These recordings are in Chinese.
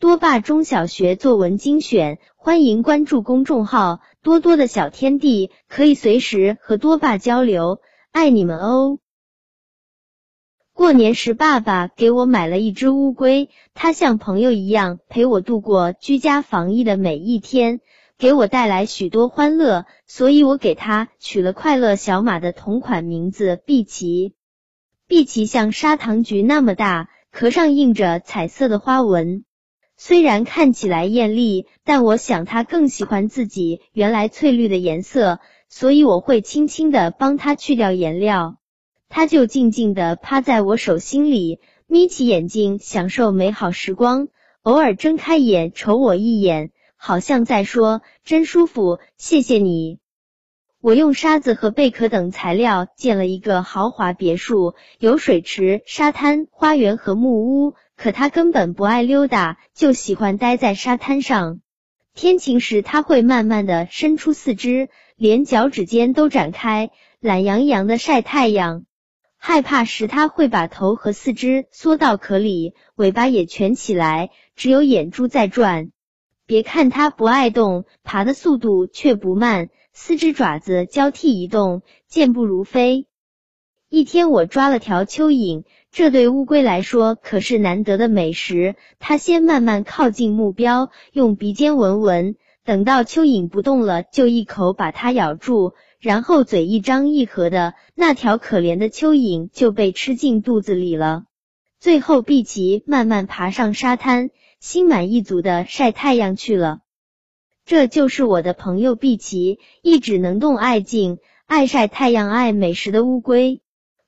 多霸中小学作文精选，欢迎关注公众号“多多的小天地”，可以随时和多霸交流。爱你们哦！过年时，爸爸给我买了一只乌龟，它像朋友一样陪我度过居家防疫的每一天，给我带来许多欢乐，所以我给它取了快乐小马的同款名字——碧琪。碧琪像砂糖橘那么大，壳上印着彩色的花纹。虽然看起来艳丽，但我想它更喜欢自己原来翠绿的颜色，所以我会轻轻的帮它去掉颜料。它就静静的趴在我手心里，眯起眼睛享受美好时光，偶尔睁开眼瞅我一眼，好像在说真舒服，谢谢你。我用沙子和贝壳等材料建了一个豪华别墅，有水池、沙滩、花园和木屋。可它根本不爱溜达，就喜欢待在沙滩上。天晴时，它会慢慢的伸出四肢，连脚趾尖都展开，懒洋洋的晒太阳。害怕时，它会把头和四肢缩到壳里，尾巴也蜷起来，只有眼珠在转。别看它不爱动，爬的速度却不慢。四只爪子交替移动，健步如飞。一天，我抓了条蚯蚓，这对乌龟来说可是难得的美食。它先慢慢靠近目标，用鼻尖闻闻，等到蚯蚓不动了，就一口把它咬住，然后嘴一张一合的，那条可怜的蚯蚓就被吃进肚子里了。最后，碧琪慢慢爬上沙滩，心满意足的晒太阳去了。这就是我的朋友碧琪，一直能动爱静、爱晒太阳、爱美食的乌龟。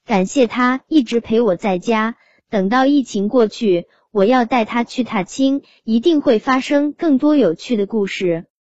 感谢他一直陪我在家，等到疫情过去，我要带他去踏青，一定会发生更多有趣的故事。